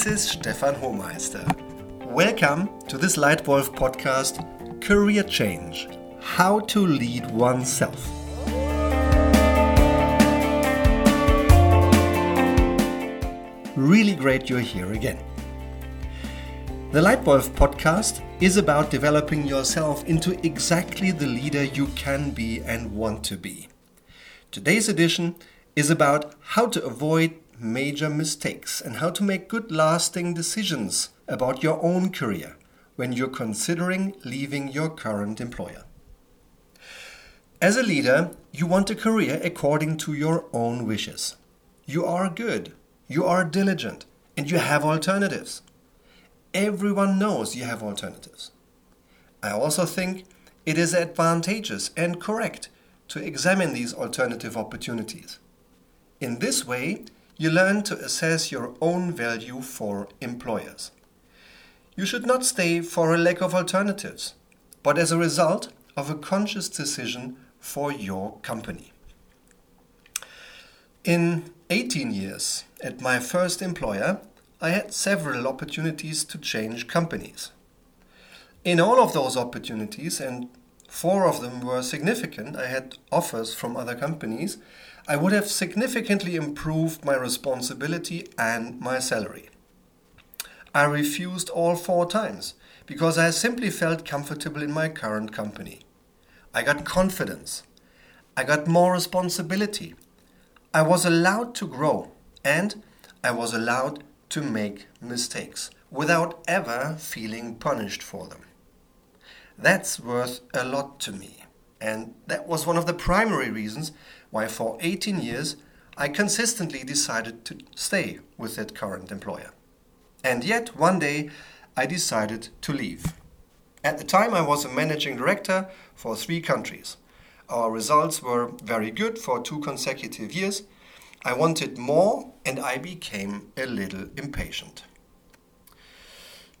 This is Stefan Homeister. Welcome to this Leitwolf podcast, Career Change How to Lead Oneself. Really great you're here again. The Leitwolf podcast is about developing yourself into exactly the leader you can be and want to be. Today's edition is about how to avoid major mistakes and how to make good lasting decisions about your own career when you're considering leaving your current employer. As a leader, you want a career according to your own wishes. You are good, you are diligent, and you have alternatives. Everyone knows you have alternatives. I also think it is advantageous and correct to examine these alternative opportunities. In this way, you learn to assess your own value for employers. You should not stay for a lack of alternatives, but as a result of a conscious decision for your company. In 18 years at my first employer, I had several opportunities to change companies. In all of those opportunities, and four of them were significant, I had offers from other companies I would have significantly improved my responsibility and my salary. I refused all four times because I simply felt comfortable in my current company. I got confidence. I got more responsibility. I was allowed to grow and I was allowed to make mistakes without ever feeling punished for them. That's worth a lot to me. And that was one of the primary reasons why for 18 years I consistently decided to stay with that current employer. And yet, one day, I decided to leave. At the time, I was a managing director for three countries. Our results were very good for two consecutive years. I wanted more, and I became a little impatient.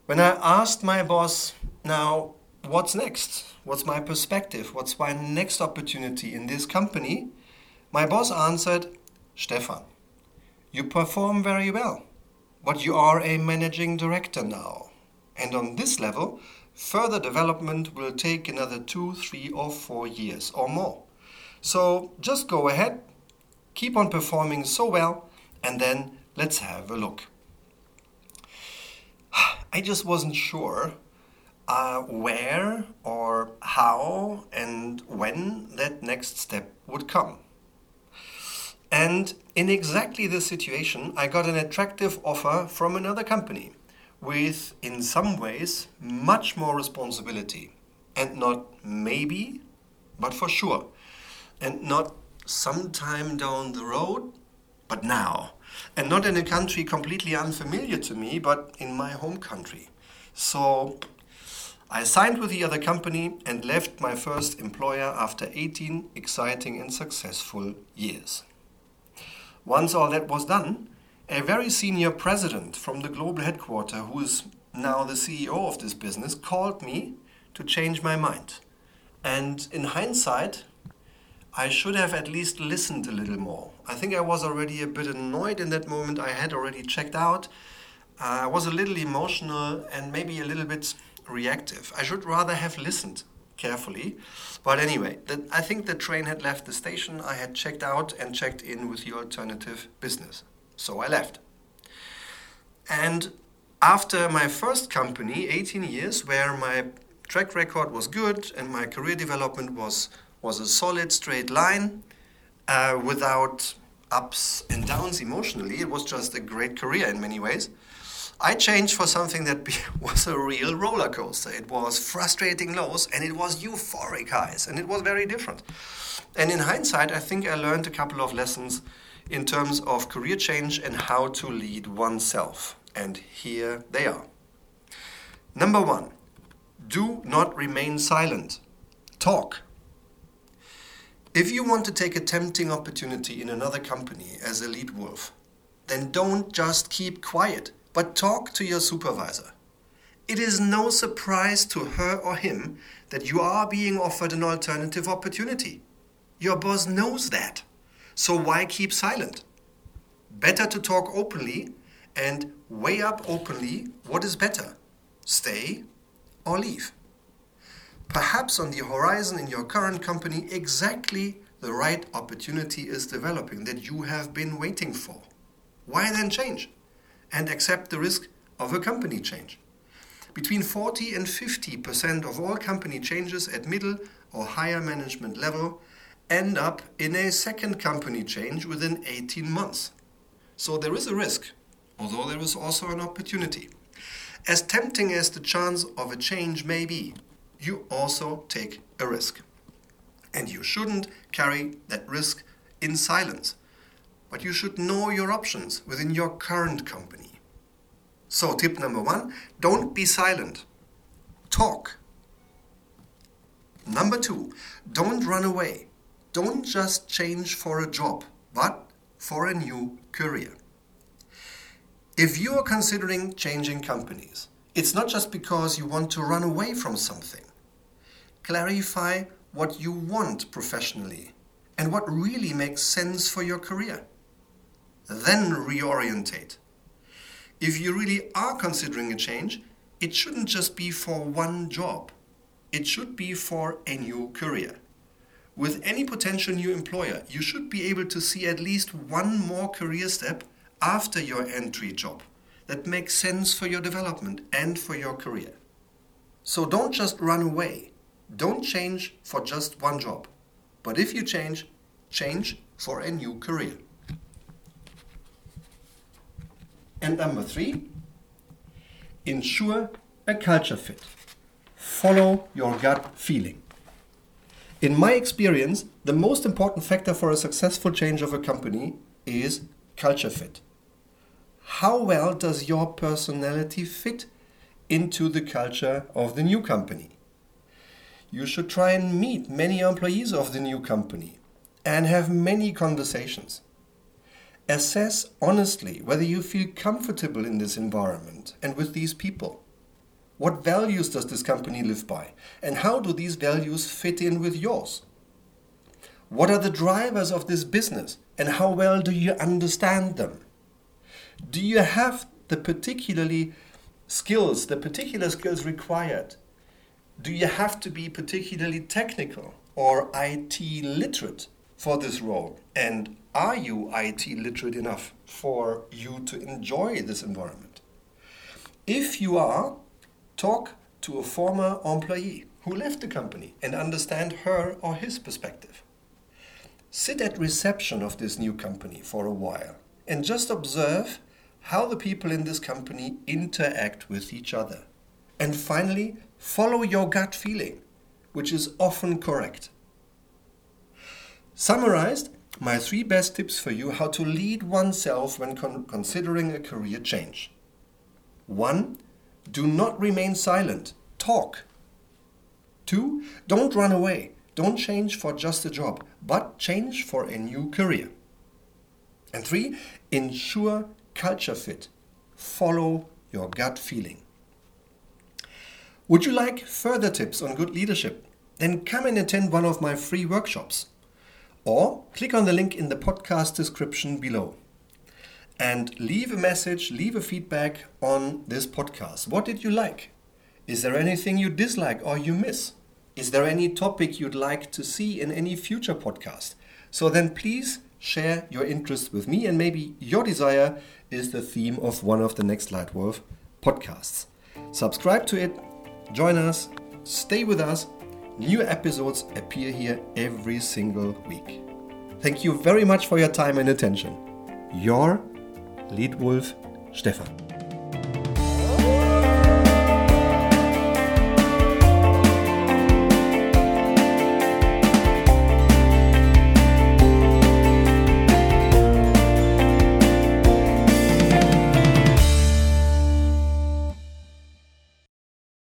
When I asked my boss, now, what's next? What's my perspective? What's my next opportunity in this company? My boss answered, Stefan, you perform very well, but you are a managing director now. And on this level, further development will take another two, three, or four years or more. So just go ahead, keep on performing so well, and then let's have a look. I just wasn't sure uh, where or how and when that next step would come. And in exactly this situation, I got an attractive offer from another company with, in some ways, much more responsibility. And not maybe, but for sure. And not sometime down the road, but now. And not in a country completely unfamiliar to me, but in my home country. So I signed with the other company and left my first employer after 18 exciting and successful years. Once all that was done, a very senior president from the global headquarters, who is now the CEO of this business, called me to change my mind. And in hindsight, I should have at least listened a little more. I think I was already a bit annoyed in that moment. I had already checked out. I was a little emotional and maybe a little bit reactive. I should rather have listened carefully. But anyway, the, I think the train had left the station. I had checked out and checked in with the alternative business. So I left. And after my first company, 18 years, where my track record was good and my career development was, was a solid straight line uh, without ups and downs emotionally, it was just a great career in many ways. I changed for something that was a real roller coaster. It was frustrating lows and it was euphoric highs, and it was very different. And in hindsight, I think I learned a couple of lessons in terms of career change and how to lead oneself. And here they are. Number one, do not remain silent. Talk. If you want to take a tempting opportunity in another company as a lead wolf, then don't just keep quiet but talk to your supervisor. It is no surprise to her or him that you are being offered an alternative opportunity. Your boss knows that. So why keep silent? Better to talk openly and weigh up openly what is better stay or leave. Perhaps on the horizon in your current company, exactly the right opportunity is developing that you have been waiting for. Why then change and accept the risk of a company change? Between 40 and 50% of all company changes at middle or higher management level end up in a second company change within 18 months. So there is a risk, although there is also an opportunity. As tempting as the chance of a change may be, you also take a risk. And you shouldn't carry that risk in silence. But you should know your options within your current company. So, tip number one don't be silent, talk. Number two, don't run away. Don't just change for a job, but for a new career. If you are considering changing companies, it's not just because you want to run away from something. Clarify what you want professionally and what really makes sense for your career. Then reorientate. If you really are considering a change, it shouldn't just be for one job, it should be for a new career. With any potential new employer, you should be able to see at least one more career step after your entry job that makes sense for your development and for your career. So don't just run away. Don't change for just one job. But if you change, change for a new career. And number three, ensure a culture fit. Follow your gut feeling. In my experience, the most important factor for a successful change of a company is culture fit. How well does your personality fit into the culture of the new company? You should try and meet many employees of the new company and have many conversations. Assess honestly whether you feel comfortable in this environment and with these people. What values does this company live by? And how do these values fit in with yours? What are the drivers of this business? And how well do you understand them? Do you have the particularly skills, the particular skills required? Do you have to be particularly technical or IT literate for this role? And are you IT literate enough for you to enjoy this environment? If you are, talk to a former employee who left the company and understand her or his perspective. Sit at reception of this new company for a while and just observe how the people in this company interact with each other. And finally, follow your gut feeling, which is often correct. Summarized, my three best tips for you how to lead oneself when con- considering a career change. 1. Do not remain silent. Talk. 2. Don't run away. Don't change for just a job, but change for a new career. And 3. Ensure culture fit. Follow your gut feeling. Would you like further tips on good leadership? Then come and attend one of my free workshops. Or click on the link in the podcast description below and leave a message, leave a feedback on this podcast. What did you like? Is there anything you dislike or you miss? Is there any topic you'd like to see in any future podcast? So then please share your interest with me, and maybe your desire is the theme of one of the next Leitwolf podcasts. Subscribe to it, join us, stay with us. New episodes appear here every single week. Thank you very much for your time and attention. Your Leitwolf Stefan.